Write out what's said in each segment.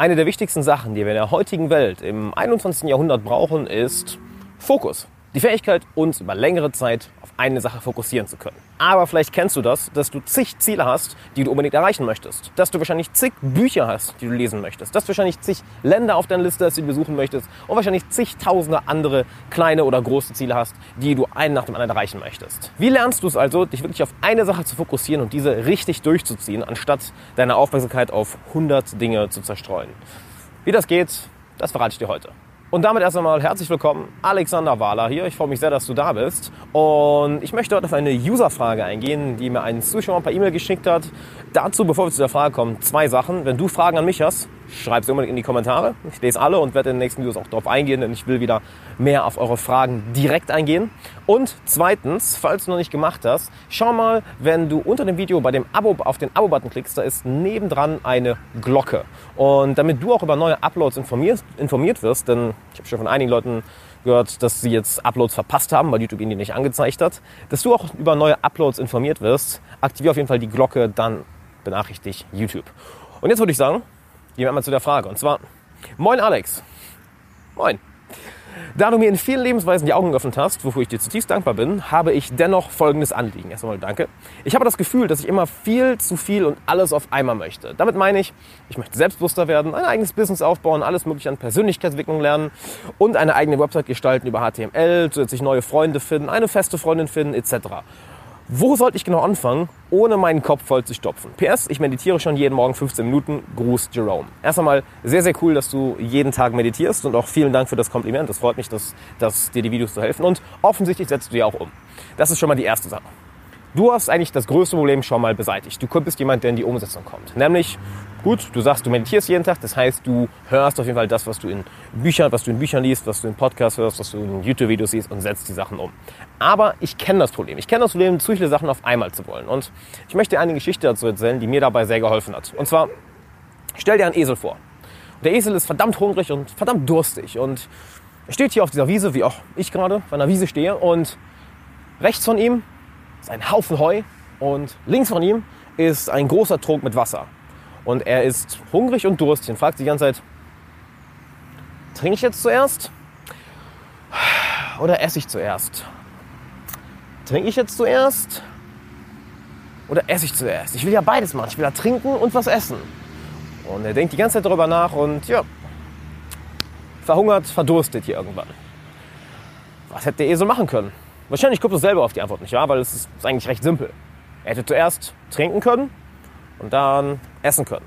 Eine der wichtigsten Sachen, die wir in der heutigen Welt im 21. Jahrhundert brauchen, ist Fokus. Die Fähigkeit, uns über längere Zeit auf eine Sache fokussieren zu können. Aber vielleicht kennst du das, dass du zig Ziele hast, die du unbedingt erreichen möchtest. Dass du wahrscheinlich zig Bücher hast, die du lesen möchtest. Dass du wahrscheinlich zig Länder auf deiner Liste hast, die du besuchen möchtest. Und wahrscheinlich zigtausende andere kleine oder große Ziele hast, die du einen nach dem anderen erreichen möchtest. Wie lernst du es also, dich wirklich auf eine Sache zu fokussieren und diese richtig durchzuziehen, anstatt deine Aufmerksamkeit auf 100 Dinge zu zerstreuen? Wie das geht, das verrate ich dir heute. Und damit erst einmal herzlich willkommen, Alexander Wahler hier. Ich freue mich sehr, dass du da bist. Und ich möchte heute auf eine User-Frage eingehen, die mir ein Zuschauer per E-Mail geschickt hat. Dazu, bevor wir zu der Frage kommen, zwei Sachen. Wenn du Fragen an mich hast, schreib sie unbedingt in die Kommentare. Ich lese alle und werde in den nächsten Videos auch darauf eingehen, denn ich will wieder mehr auf eure Fragen direkt eingehen. Und zweitens, falls du noch nicht gemacht hast, schau mal, wenn du unter dem Video bei dem Abo auf den Abo-Button klickst, da ist nebendran eine Glocke. Und damit du auch über neue Uploads informiert, informiert wirst, denn ich habe schon von einigen Leuten gehört, dass sie jetzt Uploads verpasst haben, weil YouTube ihnen die nicht angezeigt hat, dass du auch über neue Uploads informiert wirst, aktiviere auf jeden Fall die Glocke, dann benachrichtigt YouTube. Und jetzt würde ich sagen, Wir einmal zu der Frage. Und zwar, moin Alex. Moin. Da du mir in vielen Lebensweisen die Augen geöffnet hast, wofür ich dir zutiefst dankbar bin, habe ich dennoch folgendes Anliegen. Erst einmal danke. Ich habe das Gefühl, dass ich immer viel zu viel und alles auf einmal möchte. Damit meine ich, ich möchte selbstbewusster werden, ein eigenes Business aufbauen, alles mögliche an Persönlichkeitsentwicklung lernen und eine eigene Website gestalten über HTML, zusätzlich neue Freunde finden, eine feste Freundin finden, etc. Wo sollte ich genau anfangen, ohne meinen Kopf voll zu stopfen? PS, ich meditiere schon jeden Morgen 15 Minuten. Gruß Jerome. Erst einmal sehr, sehr cool, dass du jeden Tag meditierst und auch vielen Dank für das Kompliment. Das freut mich, dass, dass dir die Videos so helfen und offensichtlich setzt du ja auch um. Das ist schon mal die erste Sache. Du hast eigentlich das größte Problem schon mal beseitigt. Du bist jemand, der in die Umsetzung kommt. Nämlich, gut, du sagst, du meditierst jeden Tag, das heißt, du hörst auf jeden Fall das, was du in Büchern, was du in Büchern liest, was du in Podcasts hörst, was du in YouTube-Videos siehst und setzt die Sachen um. Aber ich kenne das Problem. Ich kenne das Problem, zu viele Sachen auf einmal zu wollen. Und ich möchte dir eine Geschichte dazu erzählen, die mir dabei sehr geholfen hat. Und zwar, stell dir einen Esel vor. Der Esel ist verdammt hungrig und verdammt durstig und er steht hier auf dieser Wiese, wie auch ich gerade auf einer Wiese stehe und rechts von ihm ist ein Haufen Heu und links von ihm ist ein großer Trog mit Wasser. Und er ist hungrig und durstig und fragt die ganze Zeit, trinke ich jetzt zuerst oder esse ich zuerst? Trinke ich jetzt zuerst oder esse ich zuerst? Ich will ja beides machen. Ich will ja trinken und was essen. Und er denkt die ganze Zeit darüber nach und ja, verhungert, verdurstet hier irgendwann. Was hätte der Esel machen können? Wahrscheinlich kommt es selber auf die Antwort nicht, ja, weil es ist eigentlich recht simpel. Er hätte zuerst trinken können und dann essen können.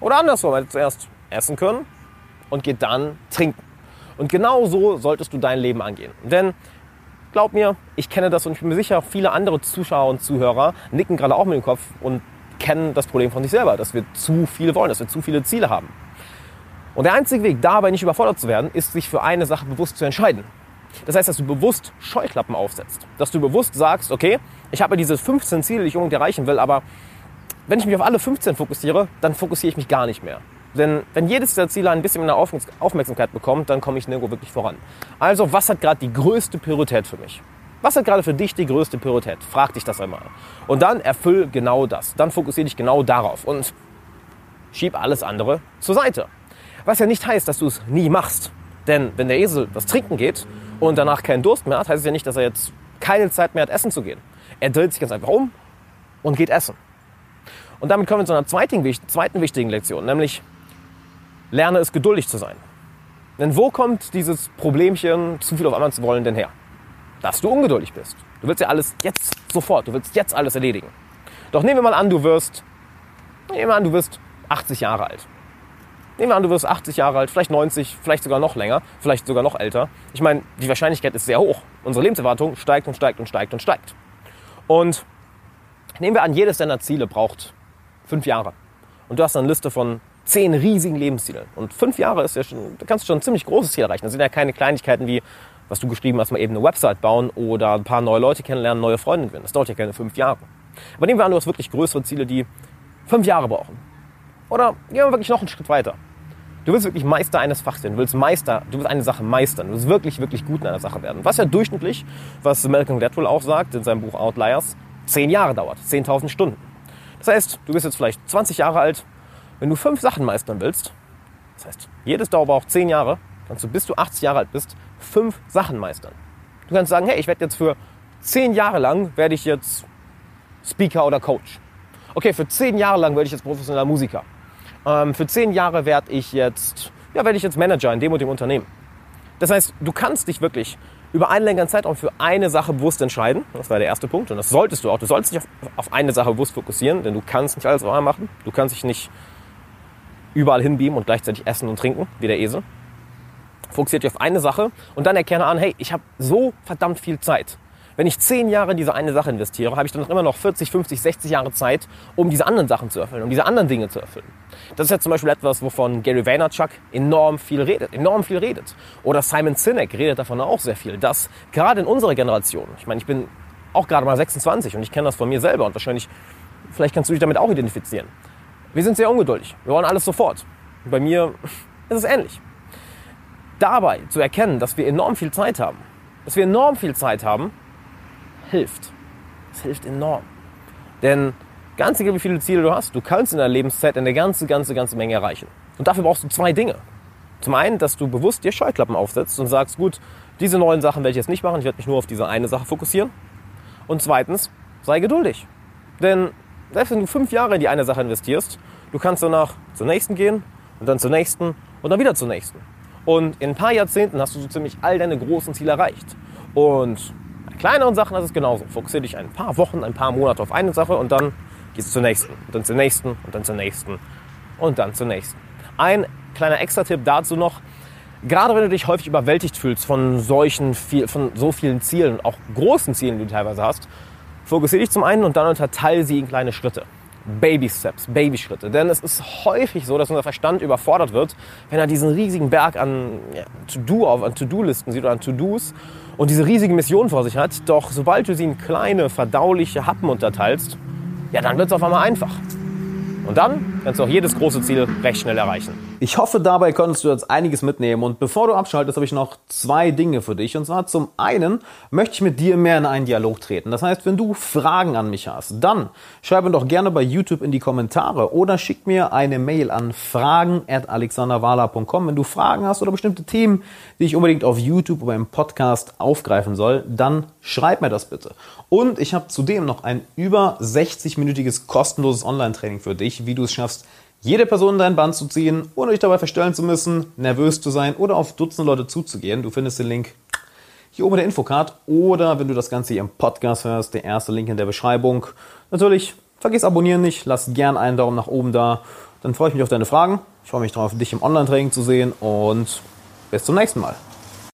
Oder andersrum, er hätte zuerst essen können und geht dann trinken. Und genau so solltest du dein Leben angehen. Denn glaub mir, ich kenne das und ich bin mir sicher, viele andere Zuschauer und Zuhörer nicken gerade auch mit dem Kopf und kennen das Problem von sich selber, dass wir zu viel wollen, dass wir zu viele Ziele haben. Und der einzige Weg, dabei nicht überfordert zu werden, ist, sich für eine Sache bewusst zu entscheiden. Das heißt, dass du bewusst Scheuklappen aufsetzt. Dass du bewusst sagst, okay, ich habe diese 15 Ziele, die ich unbedingt erreichen will, aber wenn ich mich auf alle 15 fokussiere, dann fokussiere ich mich gar nicht mehr. Denn wenn jedes der Ziele ein bisschen mehr Aufmerksamkeit bekommt, dann komme ich nirgendwo wirklich voran. Also, was hat gerade die größte Priorität für mich? Was hat gerade für dich die größte Priorität? Frag dich das einmal. Und dann erfüll genau das. Dann fokussiere dich genau darauf und schieb alles andere zur Seite. Was ja nicht heißt, dass du es nie machst. Denn wenn der Esel was trinken geht und danach keinen Durst mehr hat, heißt es ja nicht, dass er jetzt keine Zeit mehr hat, essen zu gehen. Er dreht sich ganz einfach um und geht essen. Und damit kommen wir zu einer zweiten, zweiten wichtigen Lektion, nämlich lerne es geduldig zu sein. Denn wo kommt dieses Problemchen, zu viel auf einmal zu wollen, denn her? Dass du ungeduldig bist. Du willst ja alles jetzt sofort, du willst jetzt alles erledigen. Doch nehmen wir mal an, du wirst, nehmen wir an, du wirst 80 Jahre alt. Nehmen wir an, du wirst 80 Jahre alt, vielleicht 90, vielleicht sogar noch länger, vielleicht sogar noch älter. Ich meine, die Wahrscheinlichkeit ist sehr hoch. Unsere Lebenserwartung steigt und steigt und steigt und steigt. Und nehmen wir an, jedes deiner Ziele braucht fünf Jahre. Und du hast eine Liste von zehn riesigen Lebenszielen. Und fünf Jahre ist ja schon, da kannst du schon ein ziemlich großes Ziel erreichen. Das sind ja keine Kleinigkeiten wie, was du geschrieben hast, mal eben eine Website bauen oder ein paar neue Leute kennenlernen, neue Freunde gewinnen. Das dauert ja keine fünf Jahre. Aber nehmen wir an, du hast wirklich größere Ziele, die fünf Jahre brauchen. Oder gehen wir wirklich noch einen Schritt weiter. Du willst wirklich Meister eines Fachs werden. Du willst Meister, du willst eine Sache meistern. Du willst wirklich, wirklich gut in einer Sache werden. Was ja durchschnittlich, was Malcolm Gladwell auch sagt in seinem Buch Outliers, zehn Jahre dauert. 10.000 Stunden. Das heißt, du bist jetzt vielleicht 20 Jahre alt. Wenn du fünf Sachen meistern willst, das heißt, jedes dauert 10 Jahre, kannst du bis du 80 Jahre alt bist, fünf Sachen meistern. Du kannst sagen, hey, ich werde jetzt für 10 Jahre lang, werde ich jetzt Speaker oder Coach. Okay, für 10 Jahre lang werde ich jetzt professioneller Musiker. Ähm, für 10 Jahre werde ich jetzt, ja, werde ich jetzt Manager in dem und dem Unternehmen. Das heißt, du kannst dich wirklich über einen längeren Zeitraum für eine Sache bewusst entscheiden. Das war der erste Punkt. Und das solltest du auch. Du solltest dich auf, auf eine Sache bewusst fokussieren, denn du kannst nicht alles auf einmal machen. Du kannst dich nicht überall hinbeamen und gleichzeitig essen und trinken, wie der Esel. Fokussiert dich auf eine Sache und dann erkenne an, hey, ich habe so verdammt viel Zeit. Wenn ich zehn Jahre in diese eine Sache investiere, habe ich dann immer noch 40, 50, 60 Jahre Zeit, um diese anderen Sachen zu erfüllen, um diese anderen Dinge zu erfüllen. Das ist ja zum Beispiel etwas, wovon Gary Vaynerchuk enorm viel redet, enorm viel redet. Oder Simon Sinek redet davon auch sehr viel, dass gerade in unserer Generation, ich meine, ich bin auch gerade mal 26 und ich kenne das von mir selber und wahrscheinlich, vielleicht kannst du dich damit auch identifizieren. Wir sind sehr ungeduldig. Wir wollen alles sofort. Bei mir ist es ähnlich. Dabei zu erkennen, dass wir enorm viel Zeit haben, dass wir enorm viel Zeit haben, hilft. Es hilft enorm. Denn ganz egal, wie viele Ziele du hast, du kannst in deiner Lebenszeit eine ganze, ganze, ganze Menge erreichen. Und dafür brauchst du zwei Dinge. Zum einen, dass du bewusst dir Scheuklappen aufsetzt und sagst, gut, diese neuen Sachen werde ich jetzt nicht machen, ich werde mich nur auf diese eine Sache fokussieren. Und zweitens, sei geduldig. Denn selbst wenn du fünf Jahre in die eine Sache investierst, du kannst danach zur nächsten gehen und dann zur nächsten und dann wieder zur nächsten. Und in ein paar Jahrzehnten hast du so ziemlich all deine großen Ziele erreicht. Und kleineren Sachen ist es genauso. Fokussiere dich ein paar Wochen, ein paar Monate auf eine Sache und dann gehst du zur nächsten, und dann zur nächsten und dann zur nächsten und dann zur nächsten. Ein kleiner Extra-Tipp dazu noch. Gerade wenn du dich häufig überwältigt fühlst von solchen, von so vielen Zielen, auch großen Zielen, die du teilweise hast, fokussiere dich zum einen und dann unterteile sie in kleine Schritte. Baby Steps, Babyschritte. Denn es ist häufig so, dass unser Verstand überfordert wird, wenn er diesen riesigen Berg an ja, To-Do auf, an To-Do-Listen sieht oder an To-Dos und diese riesige Mission vor sich hat. Doch sobald du sie in kleine, verdauliche Happen unterteilst, ja, dann wird es auf einmal einfach. Und dann kannst du auch jedes große Ziel recht schnell erreichen. Ich hoffe, dabei konntest du jetzt einiges mitnehmen. Und bevor du abschaltest, habe ich noch zwei Dinge für dich. Und zwar zum einen möchte ich mit dir mehr in einen Dialog treten. Das heißt, wenn du Fragen an mich hast, dann schreib mir doch gerne bei YouTube in die Kommentare oder schick mir eine Mail an fragen.alexanderwala.com. Wenn du Fragen hast oder bestimmte Themen, die ich unbedingt auf YouTube oder im Podcast aufgreifen soll, dann schreib mir das bitte. Und ich habe zudem noch ein über 60-minütiges kostenloses Online-Training für dich, wie du es schaffst, jede Person in dein Band zu ziehen, ohne dich dabei verstellen zu müssen, nervös zu sein oder auf Dutzende Leute zuzugehen. Du findest den Link hier oben in der Infocard oder wenn du das Ganze hier im Podcast hörst, der erste Link in der Beschreibung. Natürlich, vergiss abonnieren nicht, lass gern einen Daumen nach oben da. Dann freue ich mich auf deine Fragen. Ich freue mich darauf, dich im Online-Training zu sehen und bis zum nächsten Mal.